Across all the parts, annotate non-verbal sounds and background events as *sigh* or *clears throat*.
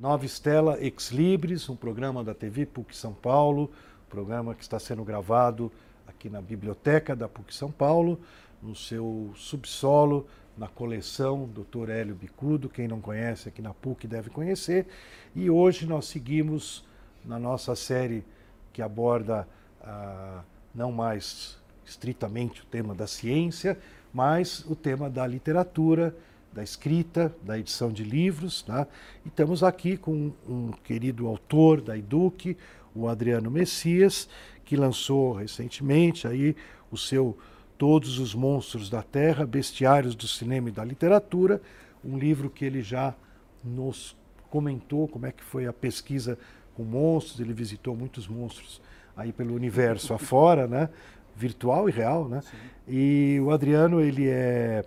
Nova Estela Ex Libris, um programa da TV PUC São Paulo, programa que está sendo gravado aqui na biblioteca da PUC São Paulo, no seu subsolo, na coleção Dr. Hélio Bicudo. Quem não conhece aqui na PUC deve conhecer. E hoje nós seguimos na nossa série que aborda ah, não mais estritamente o tema da ciência, mas o tema da literatura, da escrita, da edição de livros. Tá? E estamos aqui com um querido autor da EDUC, o Adriano Messias, que lançou recentemente aí o seu Todos os Monstros da Terra, Bestiários do Cinema e da Literatura, um livro que ele já nos comentou como é que foi a pesquisa com monstros, ele visitou muitos monstros aí pelo universo *laughs* afora, né? virtual e real, né? Sim. E o Adriano, ele é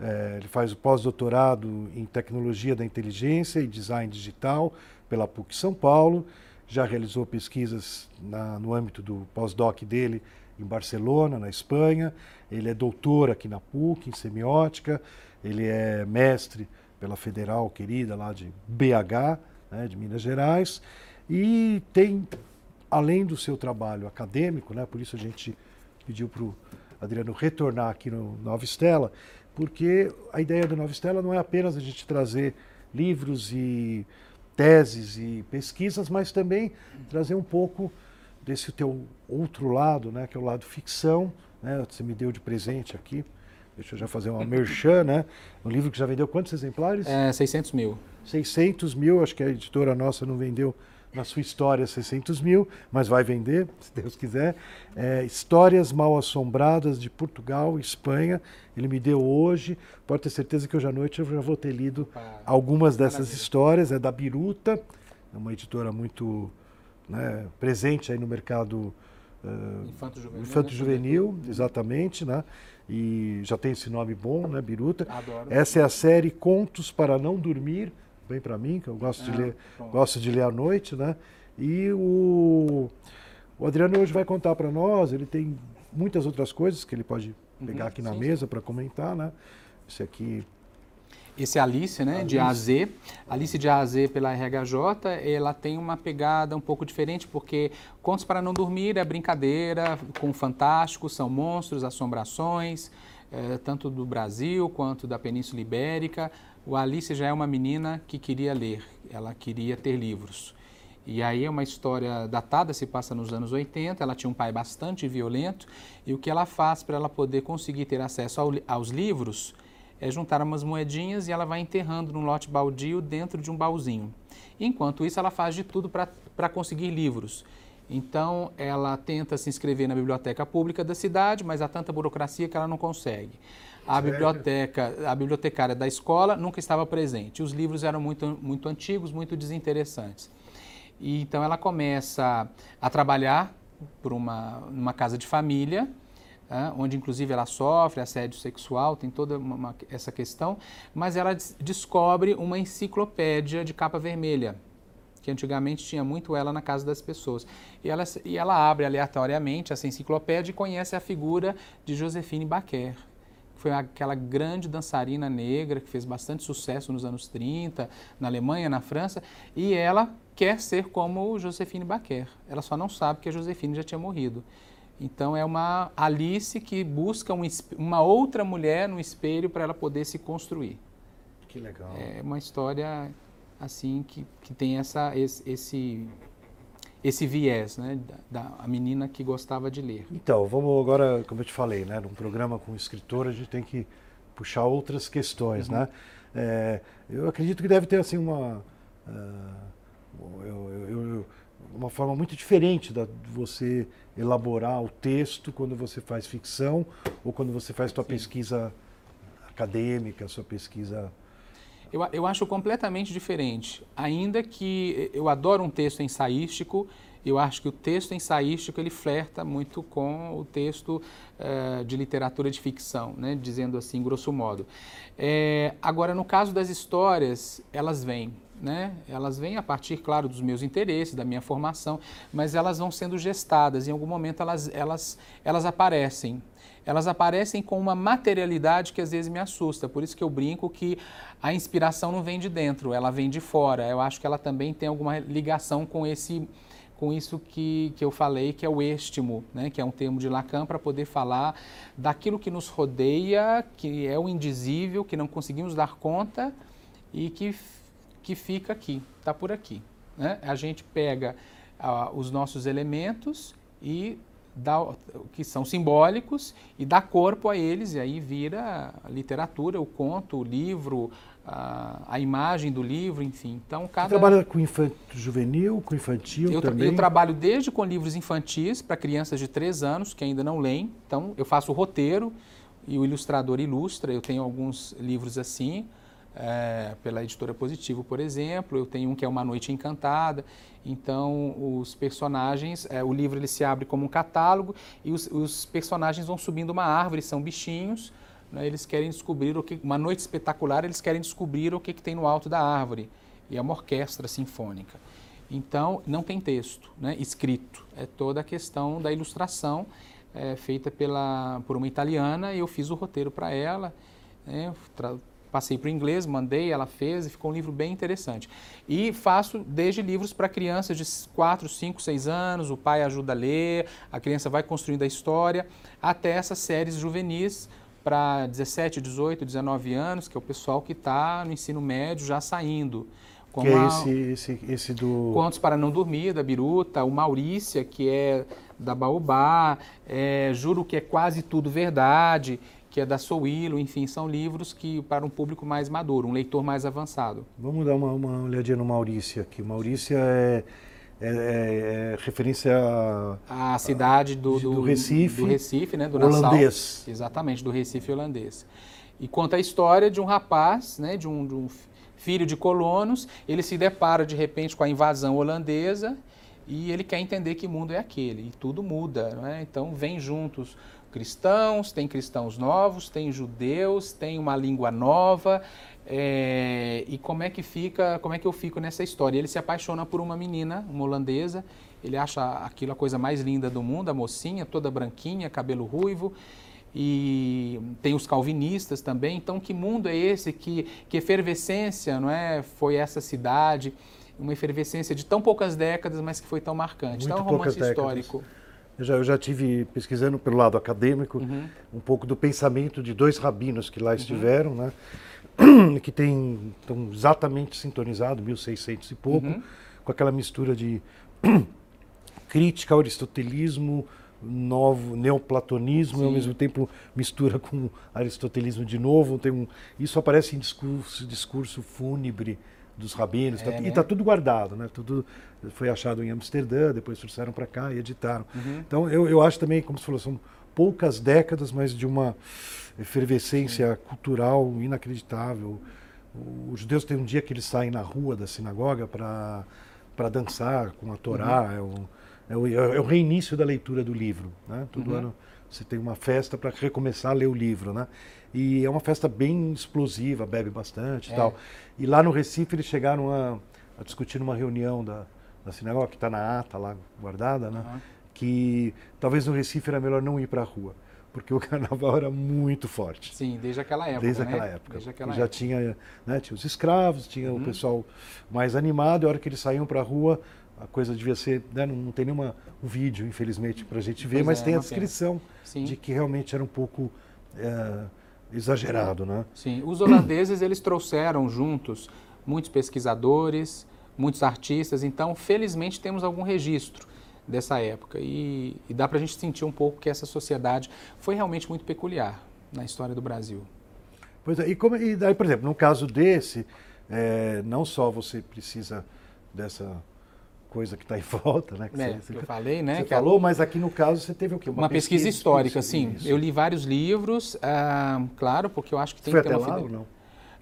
é, ele faz o pós-doutorado em tecnologia da inteligência e design digital pela PUC São Paulo. Já realizou pesquisas na, no âmbito do pós-doc dele em Barcelona, na Espanha. Ele é doutor aqui na PUC em semiótica. Ele é mestre pela Federal querida lá de BH, né, de Minas Gerais. E tem, além do seu trabalho acadêmico, né, por isso a gente pediu para o Adriano retornar aqui no Nova Estela, porque a ideia da Nova Estela não é apenas a gente trazer livros e teses e pesquisas, mas também trazer um pouco desse teu outro lado, né, que é o lado ficção, né, você me deu de presente aqui, deixa eu já fazer uma merchan, né, um livro que já vendeu quantos exemplares? É, 600 mil. 600 mil, acho que a editora nossa não vendeu na sua história 600 mil, mas vai vender, *laughs* se Deus quiser. É, Histórias Mal Assombradas de Portugal e Espanha. Ele me deu hoje. Pode ter certeza que hoje à noite eu já vou ter lido algumas dessas histórias. É da Biruta, é uma editora muito né, presente aí no mercado uh, infanto-juvenil, infanto-juvenil né? exatamente, né? E já tem esse nome bom, né, Biruta. Adoro. Essa é a série Contos para não dormir bem para mim, que eu gosto de ah, ler, gosto de ler à noite, né? E o, o Adriano hoje vai contar para nós, ele tem muitas outras coisas que ele pode uhum, pegar uhum, aqui na sim, mesa para comentar, né? Esse aqui esse é Alice, né, Alice. de AZ. Alice de AZ pela RHJ, ela tem uma pegada um pouco diferente, porque Contos para Não Dormir é brincadeira com fantástico, são monstros, assombrações, é, tanto do Brasil quanto da Península Ibérica. O Alice já é uma menina que queria ler, ela queria ter livros. E aí é uma história datada, se passa nos anos 80, ela tinha um pai bastante violento, e o que ela faz para ela poder conseguir ter acesso ao, aos livros é juntar umas moedinhas e ela vai enterrando num lote baldio dentro de um baúzinho. Enquanto isso, ela faz de tudo para conseguir livros. Então, ela tenta se inscrever na biblioteca pública da cidade, mas há tanta burocracia que ela não consegue a biblioteca, a bibliotecária da escola nunca estava presente. Os livros eram muito, muito antigos, muito desinteressantes. E, então ela começa a trabalhar por uma, uma casa de família, é, onde inclusive ela sofre assédio sexual, tem toda uma, uma, essa questão, mas ela des descobre uma enciclopédia de capa vermelha, que antigamente tinha muito ela na casa das pessoas. E ela, e ela abre aleatoriamente essa enciclopédia e conhece a figura de Josephine Baquer, foi aquela grande dançarina negra que fez bastante sucesso nos anos 30, na Alemanha, na França, e ela quer ser como Josephine Baquer. Ela só não sabe que a Josephine já tinha morrido. Então é uma Alice que busca um, uma outra mulher no espelho para ela poder se construir. Que legal. É uma história assim que, que tem essa, esse, esse esse viés, né, da, da menina que gostava de ler. Então, vamos agora, como eu te falei, né, num programa com escritor, a gente tem que puxar outras questões, uhum. né? É, eu acredito que deve ter assim uma uh, eu, eu, eu, uma forma muito diferente da, de você elaborar o texto quando você faz ficção ou quando você faz sua pesquisa acadêmica, sua pesquisa eu, eu acho completamente diferente. Ainda que eu adoro um texto ensaístico, eu acho que o texto ensaístico ele flerta muito com o texto uh, de literatura de ficção, né? dizendo assim, grosso modo. É, agora, no caso das histórias, elas vêm. né? Elas vêm a partir, claro, dos meus interesses, da minha formação, mas elas vão sendo gestadas. Em algum momento elas, elas, elas aparecem. Elas aparecem com uma materialidade que às vezes me assusta. Por isso que eu brinco que a inspiração não vem de dentro, ela vem de fora. Eu acho que ela também tem alguma ligação com esse com isso que, que eu falei, que é o estimo, né? que é um termo de Lacan para poder falar daquilo que nos rodeia, que é o indizível, que não conseguimos dar conta e que, que fica aqui, está por aqui. Né? A gente pega uh, os nossos elementos e dá, que são simbólicos e dá corpo a eles, e aí vira a literatura, o conto, o livro, a, a, imagem do livro, enfim. Então, cada... Você trabalha com infanto juvenil, com infantil eu, também? Eu trabalho desde com livros infantis para crianças de 3 anos que ainda não leem. Então, eu faço o roteiro e o ilustrador ilustra. Eu tenho alguns livros assim, é, pela editora Positivo, por exemplo. Eu tenho um que é Uma Noite Encantada. Então, os personagens, é, o livro ele se abre como um catálogo e os, os personagens vão subindo uma árvore, são bichinhos né, eles querem descobrir o que, uma noite espetacular, eles querem descobrir o que, que tem no alto da árvore. E é uma orquestra sinfônica. Então, não tem texto né, escrito, é toda a questão da ilustração é, feita pela, por uma italiana e eu fiz o roteiro para ela. Né, passei para o inglês, mandei, ela fez e ficou um livro bem interessante. E faço desde livros para crianças de 4, 5, 6 anos, o pai ajuda a ler, a criança vai construindo a história, até essas séries juvenis para 17, 18, 19 anos, que é o pessoal que está no ensino médio já saindo. que é esse, esse, esse do... Contos para não dormir, da Biruta, o Maurícia, que é da Baobá, é, Juro que é quase tudo verdade, que é da Souilo, enfim, são livros que para um público mais maduro, um leitor mais avançado. Vamos dar uma, uma olhadinha no Maurícia aqui. O Maurícia é é, é, é referência à cidade do, do, do, Recife, do Recife, né, do holandês. Nassau, exatamente, do Recife holandês. E conta a história de um rapaz, né, de um, de um filho de colonos, ele se depara de repente com a invasão holandesa e ele quer entender que mundo é aquele, e tudo muda. Né? Então, vem juntos cristãos, tem cristãos novos, tem judeus, tem uma língua nova, é, e como é que fica, como é que eu fico nessa história? Ele se apaixona por uma menina, uma holandesa. Ele acha aquilo a coisa mais linda do mundo, a mocinha, toda branquinha, cabelo ruivo. E tem os calvinistas também. Então, que mundo é esse? Que, que efervescência, não é? Foi essa cidade? Uma efervescência de tão poucas décadas, mas que foi tão marcante. Muito então, é um romance histórico. Eu já, eu já tive pesquisando pelo lado acadêmico uhum. um pouco do pensamento de dois rabinos que lá uhum. estiveram, uhum. né? *clears throat* que tem estão exatamente sintonizado, 1600 e pouco, uhum. com aquela mistura de *clears throat* crítica ao aristotelismo, novo neoplatonismo Sim. e ao mesmo tempo mistura com aristotelismo de novo. Tem um, isso aparece em discurso, discurso fúnebre dos rabinos, é, tá, né? e está tudo guardado, né? Tudo foi achado em Amsterdã, depois trouxeram para cá e editaram. Uhum. Então eu, eu acho também, como você falou, são poucas décadas, mas de uma efervescência Sim. cultural inacreditável. Os judeus têm um dia que eles saem na rua da sinagoga para dançar com a Torá. Uhum. É, o, é, o, é, o, reinício da leitura do livro. Né? Todo uhum. ano você tem uma festa para recomeçar a ler o livro. Né? E é uma festa bem explosiva, bebe bastante e é. tal. E lá no Recife eles chegaram a, a discutir numa reunião da, da sinagoga, que está na ata lá guardada, né? Uhum. que talvez no Recife era melhor não ir para a rua porque o *laughs* carnaval era muito forte. Sim, desde aquela época. Desde né? aquela época. Desde aquela já época. tinha, né, tinha os escravos, tinha uhum. o pessoal mais animado, e a hora que eles saíam para a rua, a coisa devia ser. Né, não, não, tem nenhum um vídeo, infelizmente, para a gente ver, pois mas é, tem a descrição de que realmente era um pouco é, exagerado. Né? Sim, os holandeses eles trouxeram juntos muitos pesquisadores, muitos artistas, então felizmente temos algum registro dessa época. E, e dá para a gente sentir um pouco que essa sociedade foi realmente muito peculiar na história do Brasil. Pois é, e, como, e daí, por exemplo, no caso desse, é, não só você precisa dessa coisa que está em *laughs* volta, né? Que é, você, eu falei, né? Você falou, mas aqui no caso você teve o quê? Uma, uma pesquisa, pesquisa, histórica, sim. Eu li vários livros, ah, claro, porque eu acho que tem Foi que ter até uma lá ou não?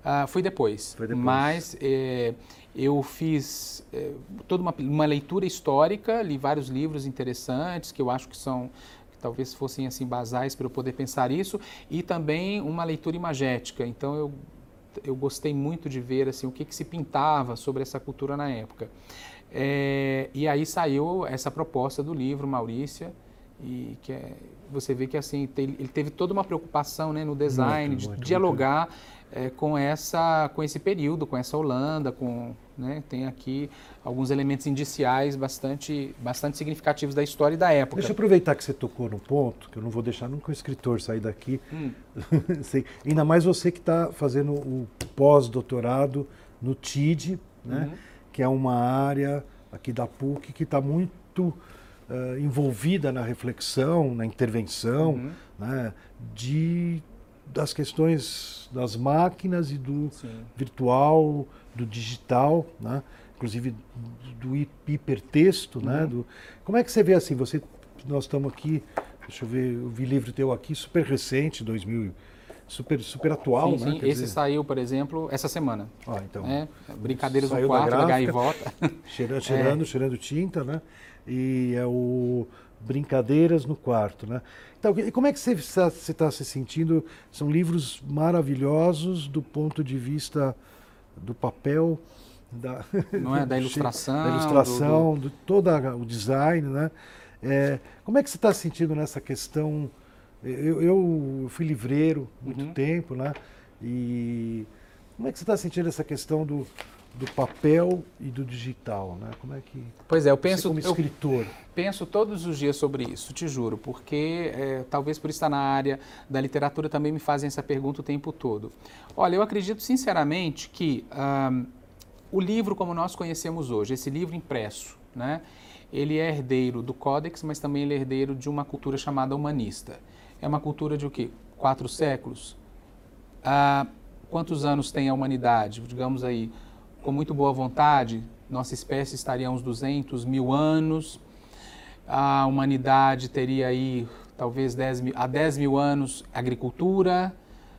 Ah, foi depois. Foi depois. Mas é, eu fiz é, toda uma, uma, leitura histórica, li vários livros interessantes que eu acho que são que talvez fossem assim basais para eu poder pensar isso e também uma leitura imagética. Então eu eu gostei muito de ver assim, o que, que se pintava sobre essa cultura na época. É, e aí saiu essa proposta do livro, Maurícia, e que é, você vê que assim ele teve toda uma preocupação né, no design, muito, de muito, dialogar muito é, com, essa, com esse período, com essa Holanda, com, né, tem aqui alguns elementos indiciais bastante, bastante significativos da história e da época. Deixa eu aproveitar que você tocou no ponto, que eu não vou deixar nunca o escritor sair daqui. Hum. *laughs* Ainda mais você que está fazendo o pós-doutorado no TID, né, uhum. Que é uma área aqui da PUC que está muito uh, envolvida na reflexão, na intervenção, uhum. né, de das questões das máquinas e do Sim. virtual, do digital, né? inclusive do hipertexto. Né? Uhum. Né? Do, como é que você vê assim? Você, nós estamos aqui, deixa eu ver, eu vi livro teu aqui, super recente, 2000, super, super atual. Sim, né? sim. Esse dizer... saiu, por exemplo, essa semana. Ah, então, é, Brincadeiras no quarto, da, gráfica, da gaivota. *laughs* Cheirando, cheirando, é. cheirando tinta, né? E é o Brincadeiras no quarto, né? Então, como é que você está se, tá se sentindo? São livros maravilhosos do ponto de vista do papel, da, Não é? *laughs* da ilustração, da ilustração, do, do... do todo o design, né? É, como é que você está se sentindo nessa questão? Eu, eu fui livreiro muito uhum. tempo, né? E como é que você está sentindo essa questão do, do papel e do digital, né? Como é que Pois é, eu penso como escritor. penso todos os dias sobre isso, te juro, porque é, talvez por estar na área da literatura também me fazem essa pergunta o tempo todo. Olha, eu acredito sinceramente que um, o livro como nós conhecemos hoje, esse livro impresso, né? Ele é herdeiro do Códex, mas também ele é herdeiro de uma cultura chamada humanista. É uma cultura de o quê? Quatro séculos? Ah, quantos anos tem a humanidade? Digamos aí, com muito boa vontade, nossa espécie estaria uns 200 mil anos, a humanidade teria aí talvez 10 mil, há 10 mil anos agricultura,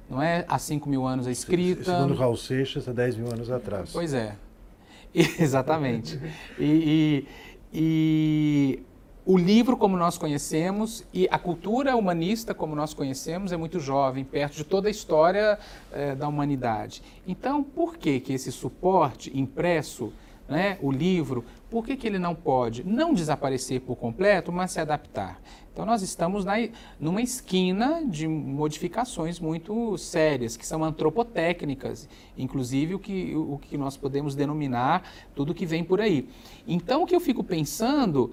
não é? Há 5 mil anos a escrita. Segundo Raul Seixas, há 10 mil anos atrás. Pois é, *laughs* exatamente. e, e, e o livro como nós conhecemos e a cultura humanista como nós conhecemos é muito jovem, perto de toda a história eh, da humanidade. Então, por que, que esse suporte impresso, né, o livro, por que, que ele não pode não desaparecer por completo, mas se adaptar? Então, nós estamos na, numa esquina de modificações muito sérias, que são antropotécnicas, inclusive o que, o que nós podemos denominar tudo que vem por aí. Então, o que eu fico pensando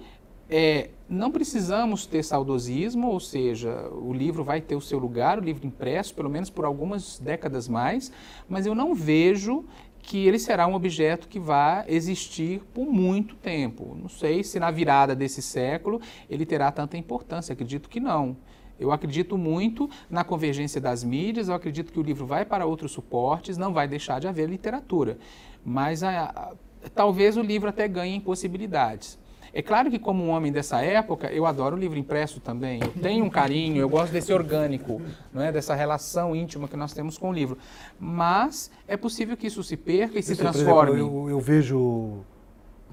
é, não precisamos ter saudosismo, ou seja, o livro vai ter o seu lugar, o livro impresso, pelo menos por algumas décadas mais, mas eu não vejo que ele será um objeto que vá existir por muito tempo. Não sei se na virada desse século ele terá tanta importância, acredito que não. Eu acredito muito na convergência das mídias, eu acredito que o livro vai para outros suportes, não vai deixar de haver literatura. Mas a, a, talvez o livro até ganhe possibilidades. É claro que, como um homem dessa época, eu adoro o livro impresso também. Eu tenho um carinho, eu gosto desse orgânico, não é? dessa relação íntima que nós temos com o livro. Mas é possível que isso se perca e se transforme. Exemplo, eu, eu, vejo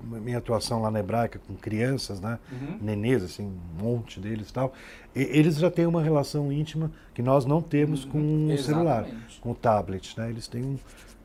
minha atuação lá na Hebraica com crianças, né? Uhum. Nenês, assim, um monte deles e tal. E, eles já têm uma relação íntima que nós não temos uhum. com o celular, com o tablet, né? Eles têm um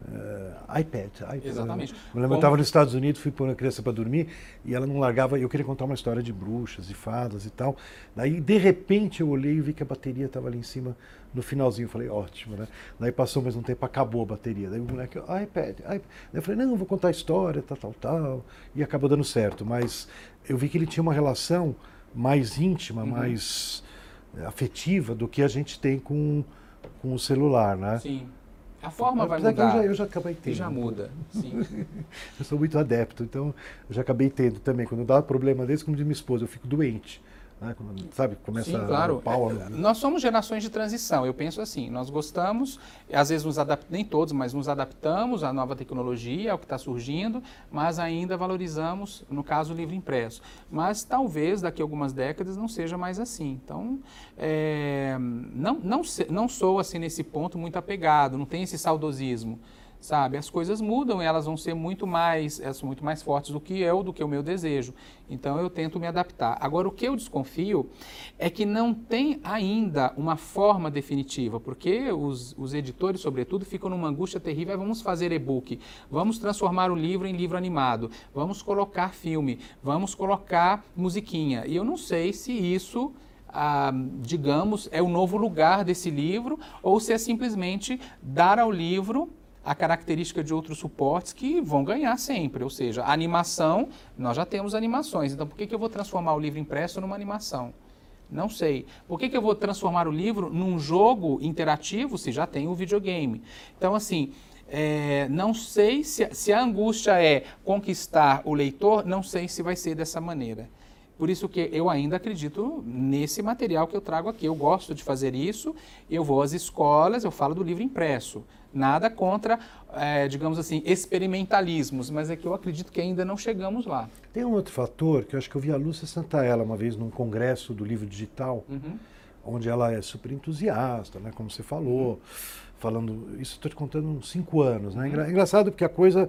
Uh, iPad, iPad. Exatamente. Eu lembro, eu estava nos Estados Unidos, fui pôr uma criança para dormir e ela não largava. Eu queria contar uma história de bruxas e fadas e tal. Daí, de repente, eu olhei e vi que a bateria estava ali em cima no finalzinho. Eu falei, ótimo, né? Daí passou mais um tempo, acabou a bateria. Daí o moleque, iPad, iPad. Daí eu falei, não, vou contar a história, tal, tal, tal. E acabou dando certo. Mas eu vi que ele tinha uma relação mais íntima, uhum. mais eh, afetiva do que a gente tem com, com o celular, né? Sim. A forma vai mudar. Eu já, eu já acabei tendo. já muda, sim. *laughs* eu sou muito adepto, então eu já acabei tendo também. Quando dá problema desse, como diz minha esposa, eu fico doente. Né? Sabe, começa Sim, claro. Pau, é, nós somos gerações de transição, eu penso assim, nós gostamos, às vezes nos adaptamos, nem todos, mas nos adaptamos à nova tecnologia, ao que está surgindo, mas ainda valorizamos, no caso, o livro impresso. Mas talvez daqui a algumas décadas não seja mais assim. Então, é, não, não, não sou assim nesse ponto muito apegado, não tem esse saudosismo sabe? As coisas mudam e elas vão ser muito mais, elas são muito mais fortes do que eu, do que o meu desejo. Então eu tento me adaptar. Agora o que eu desconfio é que não tem ainda uma forma definitiva, porque os, os editores, sobretudo, ficam numa angústia terrível. Vamos fazer e-book, vamos transformar o livro em livro animado, vamos colocar filme, vamos colocar musiquinha. E eu não sei se isso ah, digamos, é o novo lugar desse livro, ou se é simplesmente dar ao livro a característica de outros suportes que vão ganhar sempre. Ou seja, a animação, nós já temos animações, então por que, que eu vou transformar o livro impresso numa animação? Não sei. Por que, que eu vou transformar o livro num jogo interativo se já tem o videogame? Então, assim, é, não sei se, se a angústia é conquistar o leitor, não sei se vai ser dessa maneira. Por isso que eu ainda acredito nesse material que eu trago aqui. Eu gosto de fazer isso, eu vou às escolas, eu falo do livro impresso. Nada contra, é, digamos assim, experimentalismos, mas é que eu acredito que ainda não chegamos lá. Tem um outro fator que eu acho que eu vi a Lúcia Santaella uma vez num congresso do livro digital, uhum. onde ela é super entusiasta, né, como você falou, uhum. falando, isso estou te contando uns cinco anos. Né? Uhum. Engraçado porque a coisa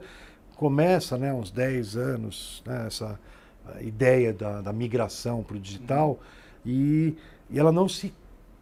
começa, né, uns 10 anos, né, essa ideia da, da migração para o digital, uhum. e, e ela não se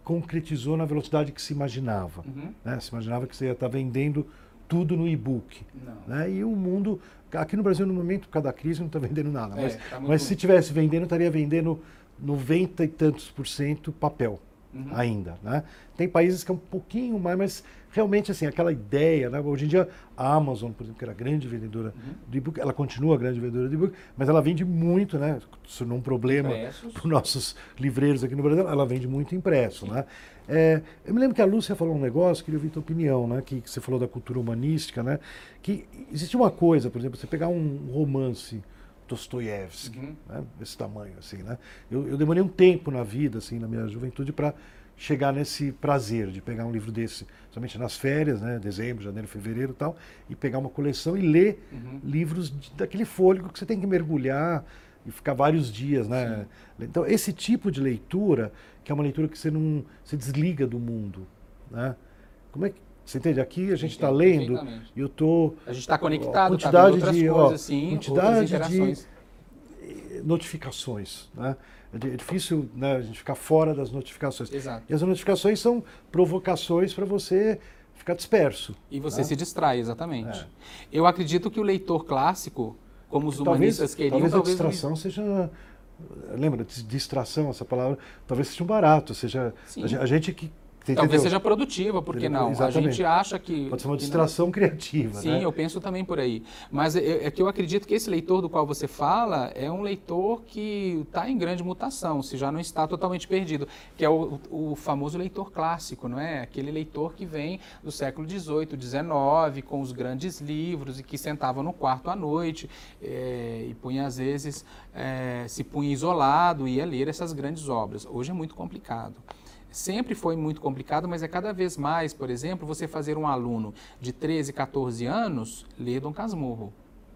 concretizou na velocidade que se imaginava. Uhum. Né? Se imaginava que você ia estar vendendo tudo no e-book. Né? E o mundo, aqui no Brasil, no momento, por causa da crise, não está vendendo nada. É, mas, tá mas se tivesse vendendo, estaria vendendo 90 e tantos por cento papel uhum. ainda. Né? Tem países que é um pouquinho mais, mas realmente assim, aquela ideia, né? hoje em dia a Amazon, por exemplo, que era grande vendedora uhum. de e-book, ela continua grande vendedora de e-book, mas ela vende muito, né? Isso não é um problema para os nossos livreiros aqui no Brasil, ela vende muito impresso. Né? É, eu me lembro que a Lúcia falou um negócio, queria ouvir tua opinião, né? que, que você falou da cultura humanística, né? que existe uma coisa, por exemplo, você pegar um romance Dostoiévski, uhum. né? desse tamanho assim, né? Eu, eu, demorei um tempo na vida, assim, na minha juventude, para chegar nesse prazer de pegar um livro desse, somente nas férias, né, dezembro, janeiro, fevereiro, tal, e pegar uma coleção e ler uhum. livros de, daquele fôlego que você tem que mergulhar e ficar vários dias, né? Sim. Então esse tipo de leitura, que é uma leitura que você não se desliga do mundo, né? Como é que você entende? Aqui a gente está lendo e eu tô a gente está conectado, quantidade tá de coisas, ó, sim, quantidade de notificações, né? É, é difícil né, a gente ficar fora das notificações. Exato. E as notificações são provocações para você ficar disperso. E você né? se distrai, exatamente. É. Eu acredito que o leitor clássico, como os humanistas talvez, queriam... Talvez a talvez distração seja... Lembra, distração, essa palavra, talvez seja um barato, seja a gente que Entendeu? Talvez seja produtiva, por que não? Exatamente. A gente acha que. Pode ser uma distração não... criativa. Sim, né? eu penso também por aí. Mas é, é, que eu acredito que esse leitor do qual você fala é um leitor que está em grande mutação, se já não está totalmente perdido, que é o, o, famoso leitor clássico, não é? Aquele leitor que vem do século XVIII, XIX, com os grandes livros e que sentava no quarto à noite é, e punha, às vezes, é, se punha isolado e ia ler essas grandes obras. Hoje é muito complicado sempre foi muito complicado, mas é cada vez mais, por exemplo, você fazer um aluno de 13, 14 anos ler Dom Casmurro.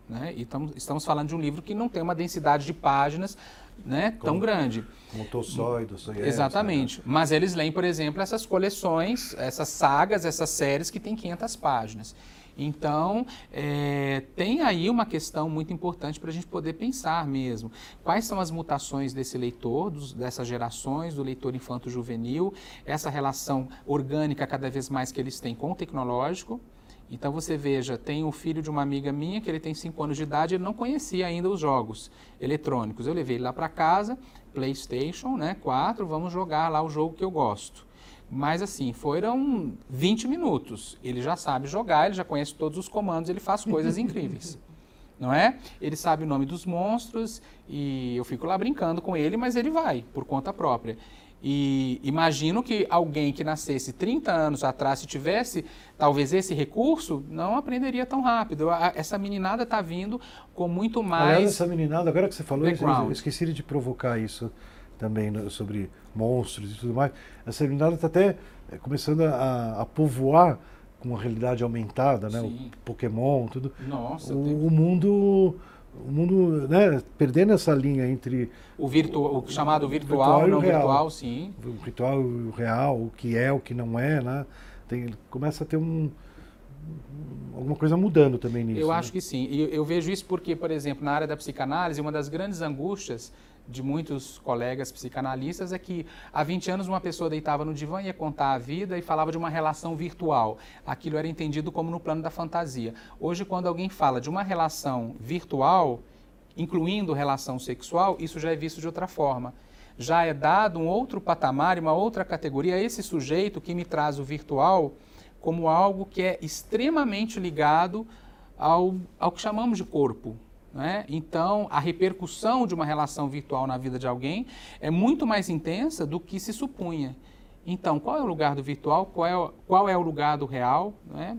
Né? E tamo, estamos falando de um livro que não tem uma densidade de páginas né, como, tão grande. Como Tolstói, Dostoiévski. Exatamente. Né? Mas eles leem, por exemplo, essas coleções, essas sagas, essas séries que têm 500 páginas. Então, é, tem aí uma questão muito importante para a gente poder pensar mesmo. Quais são as mutações desse leitor, dos, dessas gerações, do leitor infanto-juvenil, essa relação orgânica cada vez mais que eles têm com o tecnológico. Então você veja, tem um filho de uma amiga minha que ele tem 5 anos de idade, ele não conhecia ainda os jogos eletrônicos. Eu levei ele lá para casa, PlayStation, né, 4, vamos jogar lá o jogo que eu gosto. Mas assim, foram 20 minutos. Ele já sabe jogar, ele já conhece todos os comandos, ele faz coisas *laughs* incríveis. Não é? Ele sabe o nome dos monstros e eu fico lá brincando com ele, mas ele vai por conta própria. E imagino que alguém que nascesse 30 anos atrás, se tivesse talvez esse recurso, não aprenderia tão rápido. Essa meninada está vindo com muito mais. Aliás, essa meninada, agora que você falou, eu esqueci de provocar isso também né, sobre monstros e tudo mais. Essa realidade está até eh, começando a, a, povoar com a realidade aumentada, né? Sim. O Pokémon, tudo. Nossa, o, o mundo o mundo, né, perdendo essa linha entre o, virtu o chamado virtual, virtual e não real. virtual, sim. O virtual e o real, o que é, o que não é, né? Tem, começa a ter um alguma coisa mudando também nisso. Eu né? acho que sim. E eu vejo isso porque, por exemplo, na área da psicanálise, uma das grandes angústias de muitos colegas psicanalistas é que há 20 anos uma pessoa deitava no divã e ia contar a vida e falava de uma relação virtual. Aquilo era entendido como no plano da fantasia. Hoje, quando alguém fala de uma relação virtual, incluindo relação sexual, isso já é visto de outra forma. Já é dado um outro patamar, uma outra categoria a esse sujeito que me traz o virtual como algo que é extremamente ligado ao, ao que chamamos de corpo, né? Então, a repercussão de uma relação virtual na vida de alguém é muito mais intensa do que se supunha. Então, qual é o lugar do virtual? Qual é, qual é o lugar do real? Né?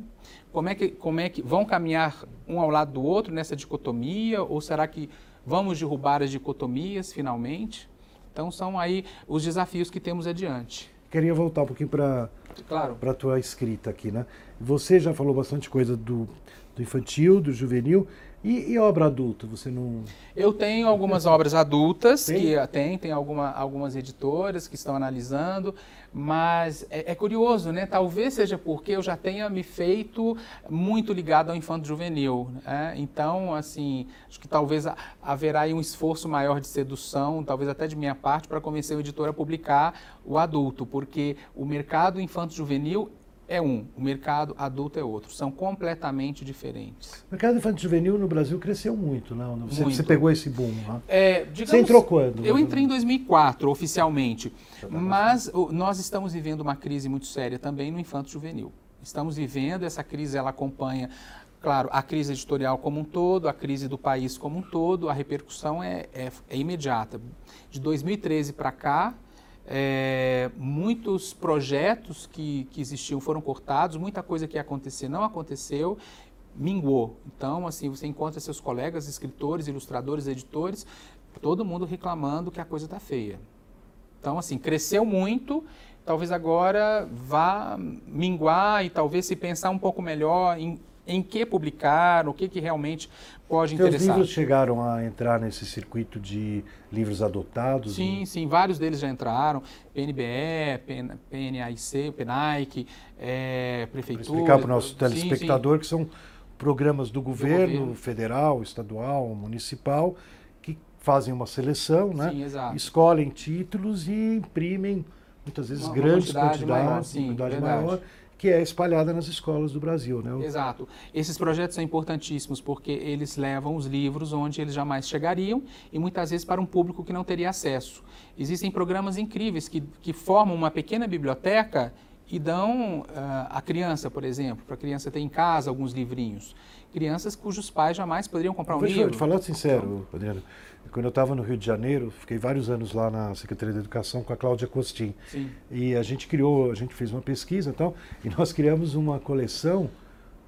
Como, é que, como é que vão caminhar um ao lado do outro nessa dicotomia? Ou será que vamos derrubar as dicotomias finalmente? Então, são aí os desafios que temos adiante. Queria voltar um pouquinho para claro. a tua escrita aqui, né? Você já falou bastante coisa do, do infantil, do juvenil, e, e, obra adulta, você não... Eu tenho algumas obras adultas, tem? que tem, tem alguma, algumas editoras que estão analisando, mas é, é, curioso, né? Talvez seja porque eu já tenha me feito muito ligado ao infanto juvenil. Né? Então, assim, acho que talvez haverá um esforço maior de sedução, talvez até de minha parte, para convencer o editor a publicar o adulto, porque o mercado infanto juvenil é um, o mercado adulto é outro. São completamente diferentes. O mercado infantil juvenil no Brasil cresceu muito, não? Você, muito. você pegou esse boom, né? É, digamos, você entrou quando? Eu entrei em 2004, oficialmente. Mas nós estamos vivendo uma crise muito séria também no infanto juvenil. Estamos vivendo, essa crise ela acompanha Claro, a crise editorial como um todo, a crise do país como um todo, a repercussão é, é, é imediata. De 2013 para cá, é, muitos projetos que, que existiam foram cortados, muita coisa que ia acontecer não aconteceu, minguou. Então, assim, você encontra seus colegas, escritores, ilustradores, editores, todo mundo reclamando que a coisa está feia. Então, assim, cresceu muito, talvez agora vá minguar e talvez se pensar um pouco melhor em em que publicar, o que, que realmente pode Teus interessar. Os livros chegaram a entrar nesse circuito de livros adotados? Sim, e... sim, vários deles já entraram. PNBE, PN, PNAIC, PNAIC, é, Prefeitura. Para explicar para o nosso telespectador sim, sim. que são programas do governo, do governo, federal, estadual, municipal, que fazem uma seleção, né? Sim, exato. escolhem títulos e imprimem muitas vezes uma, grandes uma quantidades, maior, sim, quantidade maior, que é espalhada nas escolas do Brasil. Né? Exato. Esses projetos são importantíssimos porque eles levam os livros onde eles jamais chegariam e muitas vezes para um público que não teria acesso. Existem programas incríveis que, que formam uma pequena biblioteca e dão uh, à criança, por exemplo, para a criança ter em casa alguns livrinhos. Crianças cujos pais jamais poderiam comprar um livro. Te falar sincero, Adriano, quando eu estava no Rio de Janeiro, fiquei vários anos lá na Secretaria de Educação com a Cláudia Costin. Sim. E a gente criou, a gente fez uma pesquisa e tal, e nós criamos uma coleção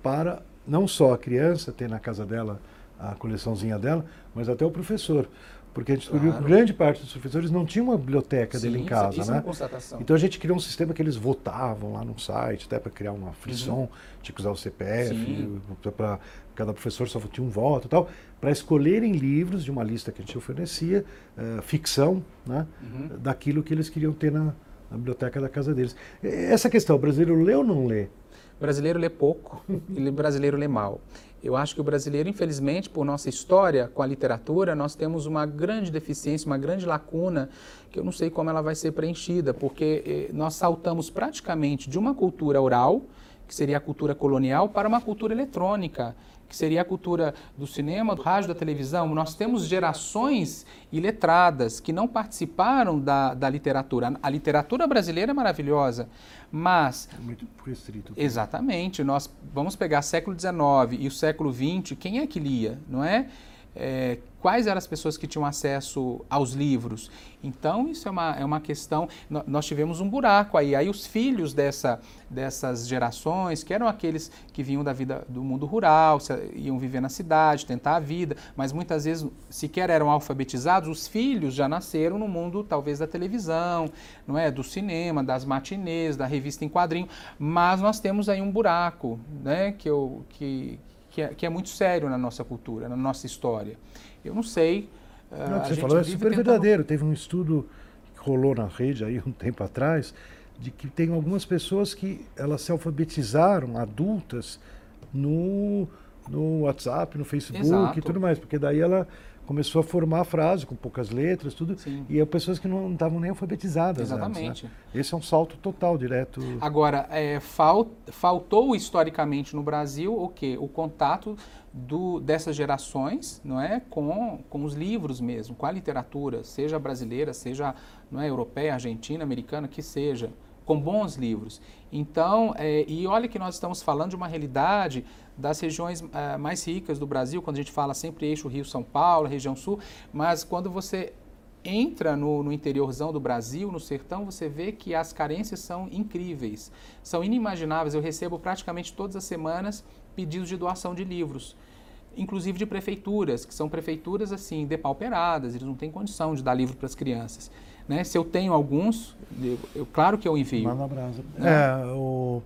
para não só a criança ter na casa dela a coleçãozinha dela, mas até o professor. Porque a gente descobriu claro. que grande parte dos professores não tinha uma biblioteca Sim, dele em casa, isso né? É uma constatação. Então a gente criou um sistema que eles votavam lá no site, até para criar uma frição, uhum. tinha que usar o CPF, para cada professor só tinha um voto e tal, para escolherem livros de uma lista que a gente oferecia, uh, ficção, né? Uhum. Daquilo que eles queriam ter na, na biblioteca da casa deles. Essa questão, o brasileiro lê ou não lê? O brasileiro lê pouco e o brasileiro lê mal. Eu acho que o brasileiro, infelizmente, por nossa história com a literatura, nós temos uma grande deficiência, uma grande lacuna, que eu não sei como ela vai ser preenchida, porque eh, nós saltamos praticamente de uma cultura oral, que seria a cultura colonial, para uma cultura eletrônica que seria a cultura do cinema, do rádio, da televisão. Nós temos gerações iletradas que não participaram da, da literatura. A literatura brasileira é maravilhosa, mas... É muito restrito. Exatamente. Nós vamos pegar século XIX e o século XX, quem é que lia, não é? é, quais eram as pessoas que tinham acesso aos livros. Então, isso é uma, é uma questão. Nós tivemos um buraco aí. Aí, os filhos dessa, dessas gerações, que eram aqueles que vinham da vida do mundo rural, iam viver na cidade, tentar a vida, mas muitas vezes sequer eram alfabetizados, os filhos já nasceram no mundo, talvez, da televisão, não é? do cinema, das matinês, da revista em quadrinho. Mas nós temos aí um buraco né? que, eu, que, que é, que é muito sério na nossa cultura, na nossa história. Eu não sei. Não, uh, você falou é super tentando... verdadeiro. Teve um estudo que rolou na rede aí um tempo atrás de que tem algumas pessoas que elas se alfabetizaram, adultas, no, no WhatsApp, no Facebook Exato. e tudo mais, porque daí ela começou a formar a frase com poucas letras, tudo, Sim. e é pessoas que não estavam nem alfabetizadas. Exatamente. Antes, né? Esse é um salto total, direto. Agora, é, fal- faltou historicamente no Brasil o quê? O contato do, dessas gerações não é? com, com os livros mesmo, com a literatura, seja brasileira, seja não é? europeia, argentina, americana, que seja, com bons livros. Então, é, e olha que nós estamos falando de uma realidade das regiões ah, mais ricas do Brasil, quando a gente fala sempre eixo Rio-São Paulo, região sul, mas quando você entra no, no interiorzão do Brasil, no sertão, você vê que as carências são incríveis, são inimagináveis. Eu recebo praticamente todas as semanas pedidos de doação de livros, inclusive de prefeituras, que são prefeituras assim depauperadas, eles não têm condição de dar livro para as crianças. Né? Se eu tenho alguns, eu, eu- claro que eu envio. Manda brasa. Né? É, o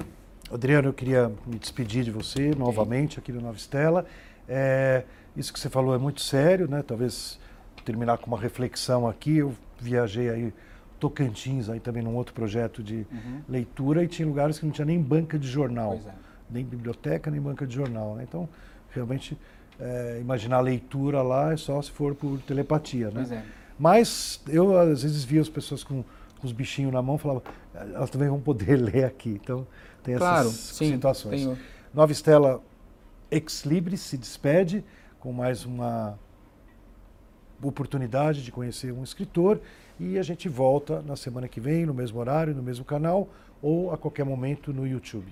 Adriano, eu queria me despedir de você novamente aqui no Nova Estela. É, isso que você falou é muito sério, né? Talvez terminar com uma reflexão aqui. Eu viajei aí Tocantins aí também num outro projeto de Uhum. leitura e tinha lugares que não tinha nem banca de jornal, é. nem biblioteca, nem banca de jornal. Né? Então, realmente, é, imaginar a leitura lá é só se for por telepatia, né? É. Mas eu às vezes via as pessoas com, com os bichinhos na mão e falava, elas também vão poder *laughs* ler aqui. Então tem Claro, essas sim. situações. tenho- Nova Estela Ex Libris se despede com mais uma oportunidade de conhecer um escritor e a gente volta na semana que vem, no mesmo horário, no mesmo canal ou a qualquer momento no YouTube.